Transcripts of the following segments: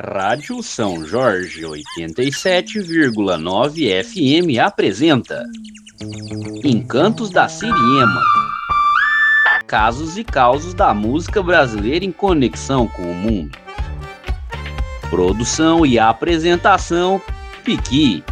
Rádio São Jorge 87,9 FM apresenta Encantos da Siriema. Casos e causos da música brasileira em conexão com o mundo. Produção e apresentação Piqui.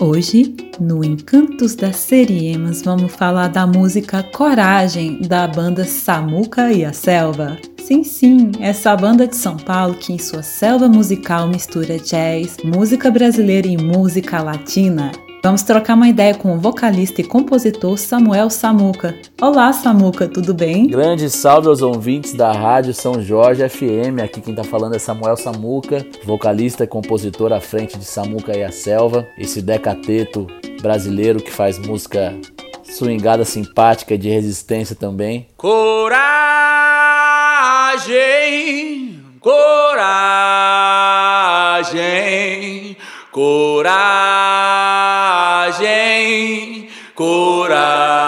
Hoje, no Encantos das Seriemas, vamos falar da música Coragem, da banda Samuca e a Selva. Sim, sim, essa banda de São Paulo que em sua selva musical mistura jazz, música brasileira e música latina. Vamos trocar uma ideia com o vocalista e compositor Samuel Samuca. Olá, Samuca, tudo bem? Grande salve aos ouvintes da Rádio São Jorge FM. Aqui quem tá falando é Samuel Samuca, vocalista e compositor à frente de Samuca e a Selva, esse decateto brasileiro que faz música swingada simpática de resistência também. Coragem, coragem, coragem coragem, coragem.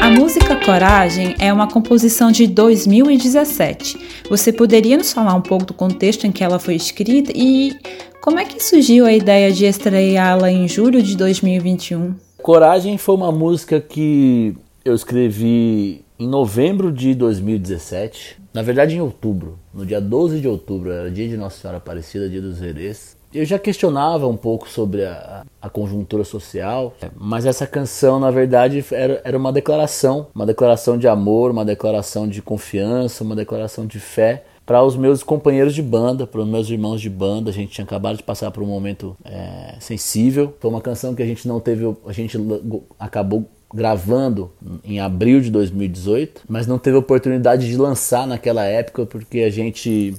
A música Coragem é uma composição de 2017. Você poderia nos falar um pouco do contexto em que ela foi escrita e como é que surgiu a ideia de estreá-la em julho de 2021? Coragem foi uma música que eu escrevi em novembro de 2017, na verdade em outubro, no dia 12 de outubro, era dia de Nossa Senhora Aparecida, dia dos Herês. Eu já questionava um pouco sobre a, a, conjuntura social, mas essa canção, na verdade, era, era uma declaração, uma declaração de amor, uma declaração de confiança, uma declaração de fé para os meus companheiros de banda, para os meus irmãos de banda. A gente tinha acabado de passar por um momento é, sensível. Foi uma canção que a gente não teve, a gente acabou gravando em abril de 2018, mas não teve oportunidade de lançar naquela época porque a gente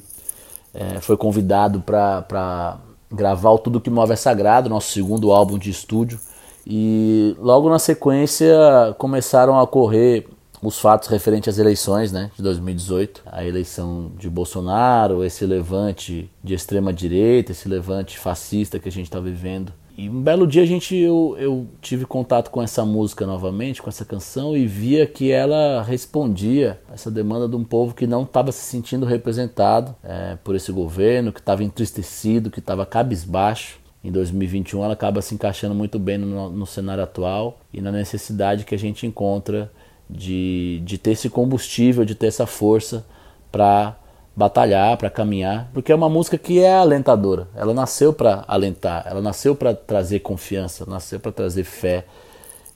é, foi convidado para gravar o Tudo Que Move é Sagrado, nosso segundo álbum de estúdio. E logo na sequência começaram a correr os fatos referentes às eleições né, de 2018. A eleição de Bolsonaro, esse levante de extrema direita, esse levante fascista que a gente está vivendo e um belo dia a gente eu, eu tive contato com essa música novamente, com essa canção e via que ela respondia essa demanda de um povo que não estava se sentindo representado é, por esse governo, que estava entristecido, que estava cabisbaixo. Em 2021 ela acaba se encaixando muito bem no, no cenário atual e na necessidade que a gente encontra de, de ter esse combustível, de ter essa força para batalhar, para caminhar, porque é uma música que é alentadora. Ela nasceu para alentar, ela nasceu para trazer confiança, nasceu para trazer fé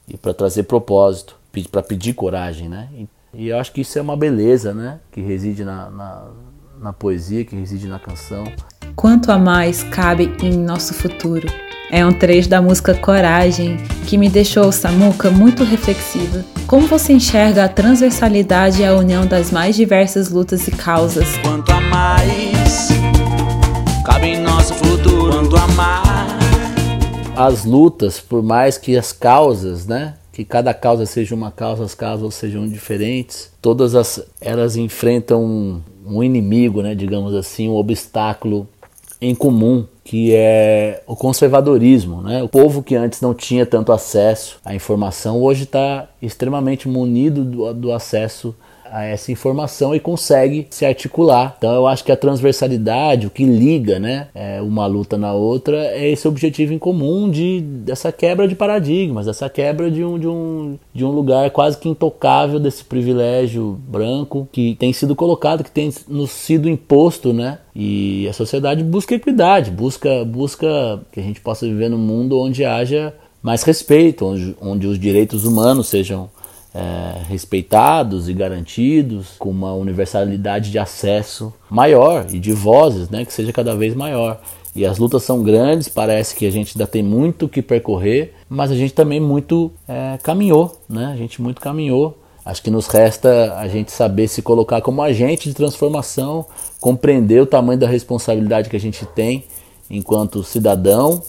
e para trazer propósito, para pedir coragem, né? E eu acho que isso é uma beleza, né? Que reside na, na, na poesia, que reside na canção. Quanto a mais cabe em nosso futuro. É um trecho da música Coragem que me deixou, Samuca, muito reflexiva. Como você enxerga a transversalidade e a união das mais diversas lutas e causas? Quanto a mais cabe em nosso futuro, quanto a mais. As lutas, por mais que as causas, né? Que cada causa seja uma causa, as causas sejam diferentes. Todas as, elas enfrentam um, um inimigo, né? Digamos assim, um obstáculo em comum que é o conservadorismo. Né? O povo que antes não tinha tanto acesso à informação hoje está extremamente munido do, do acesso a essa informação e consegue se articular. Então eu acho que a transversalidade, o que liga né, é, uma luta na outra, é esse objetivo em comum de dessa quebra de paradigmas, dessa quebra de um, de um, de um lugar quase que intocável desse privilégio branco que tem sido colocado, que tem nos sido imposto, né? E a sociedade busca equidade, busca, busca que a gente possa viver num mundo onde haja mais respeito, onde, onde os direitos humanos sejam é, respeitados e garantidos, com uma universalidade de acesso maior e de vozes, né, que seja cada vez maior. E as lutas são grandes, parece que a gente ainda tem muito que percorrer, mas a gente também muito é, caminhou, né? A gente muito caminhou. Acho que nos resta a gente saber se colocar como agente de transformação, compreender o tamanho da responsabilidade que a gente tem enquanto cidadão,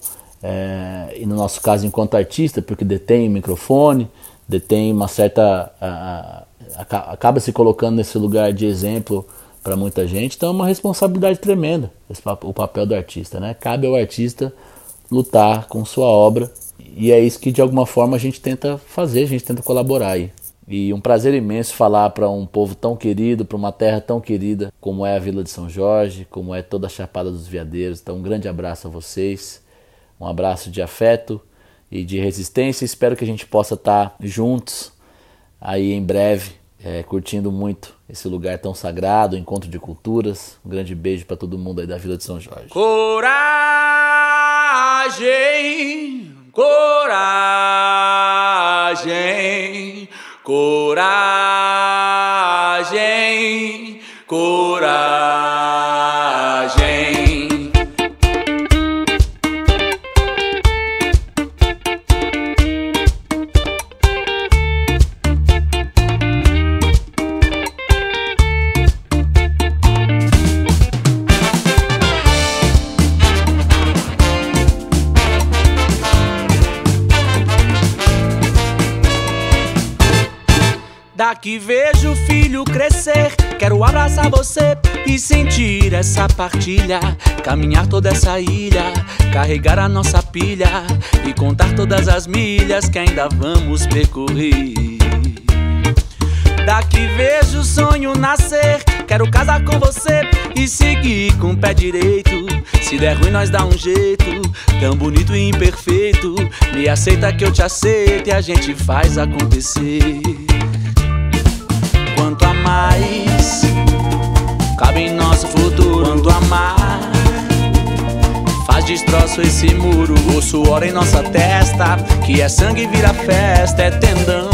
é, e no nosso caso enquanto artista, porque detém o microfone, detém uma certa. A, a, acaba se colocando nesse lugar de exemplo para muita gente, então é uma responsabilidade tremenda esse, o papel do artista. Né? Cabe ao artista lutar com sua obra E é isso que de alguma forma a gente tenta fazer, a gente tenta colaborar aí. E um prazer imenso falar para um povo tão querido, para uma terra tão querida como é a Vila de São Jorge, como é toda a Chapada dos Veadeiros. Então, um grande abraço a vocês, um abraço de afeto e de resistência. Espero que a gente possa estar juntos aí em breve, é, curtindo muito esse lugar tão sagrado, encontro de culturas. Um grande beijo para todo mundo aí da Vila de São Jorge. Coragem, coragem coragem, coragem. Daqui vejo o filho crescer. Quero abraçar você e sentir essa partilha. Caminhar toda essa ilha, carregar a nossa pilha e contar todas as milhas que ainda vamos percorrer. Daqui vejo o sonho nascer. Quero casar com você e seguir com o pé direito. Se der ruim, nós dá um jeito. Tão bonito e imperfeito. Me aceita que eu te aceito e a gente faz acontecer mais cabe em nosso futuro. Quanto amar faz destroço esse muro. O suor em nossa testa, que é sangue vira festa, é tendão.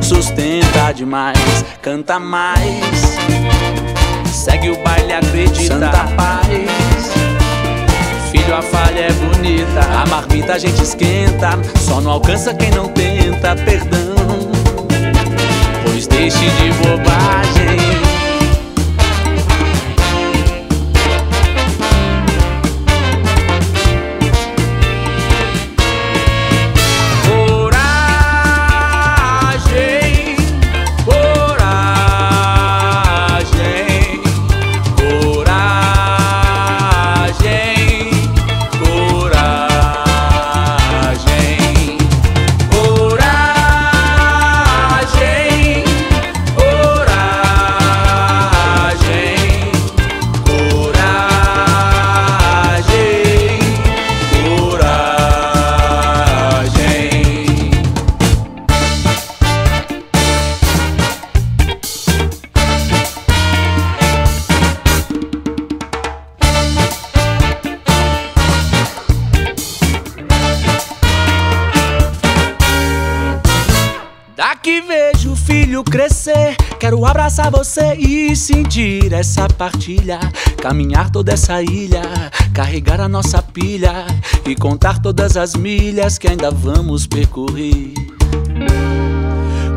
Sustenta demais, canta mais. Segue o baile, acredita. Santa paz. Filho, a falha é bonita. A marmita a gente esquenta. Só não alcança quem não tenta. Perdão deixe de bobagem. Quero abraçar você e sentir essa partilha. Caminhar toda essa ilha, carregar a nossa pilha e contar todas as milhas que ainda vamos percorrer.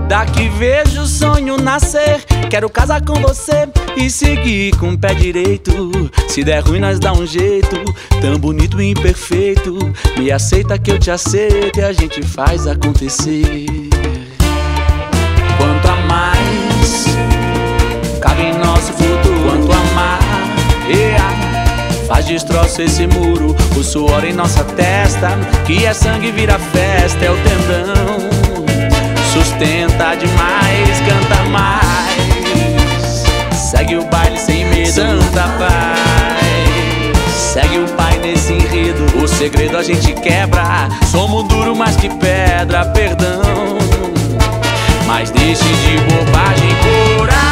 Daqui vejo o sonho nascer. Quero casar com você e seguir com o pé direito. Se der ruim, nós dá um jeito. Tão bonito e imperfeito. Me aceita que eu te aceito e a gente faz acontecer. Nosso futuro. Quanto amar, yeah, faz destroço esse muro. O suor em nossa testa, que é sangue vira festa, é o tendão. Sustenta demais, canta mais. Segue o baile sem medo, santa paz. Segue o pai nesse enredo, o segredo a gente quebra. Somos duro mais que pedra, perdão. Mas deixe de bobagem, coração.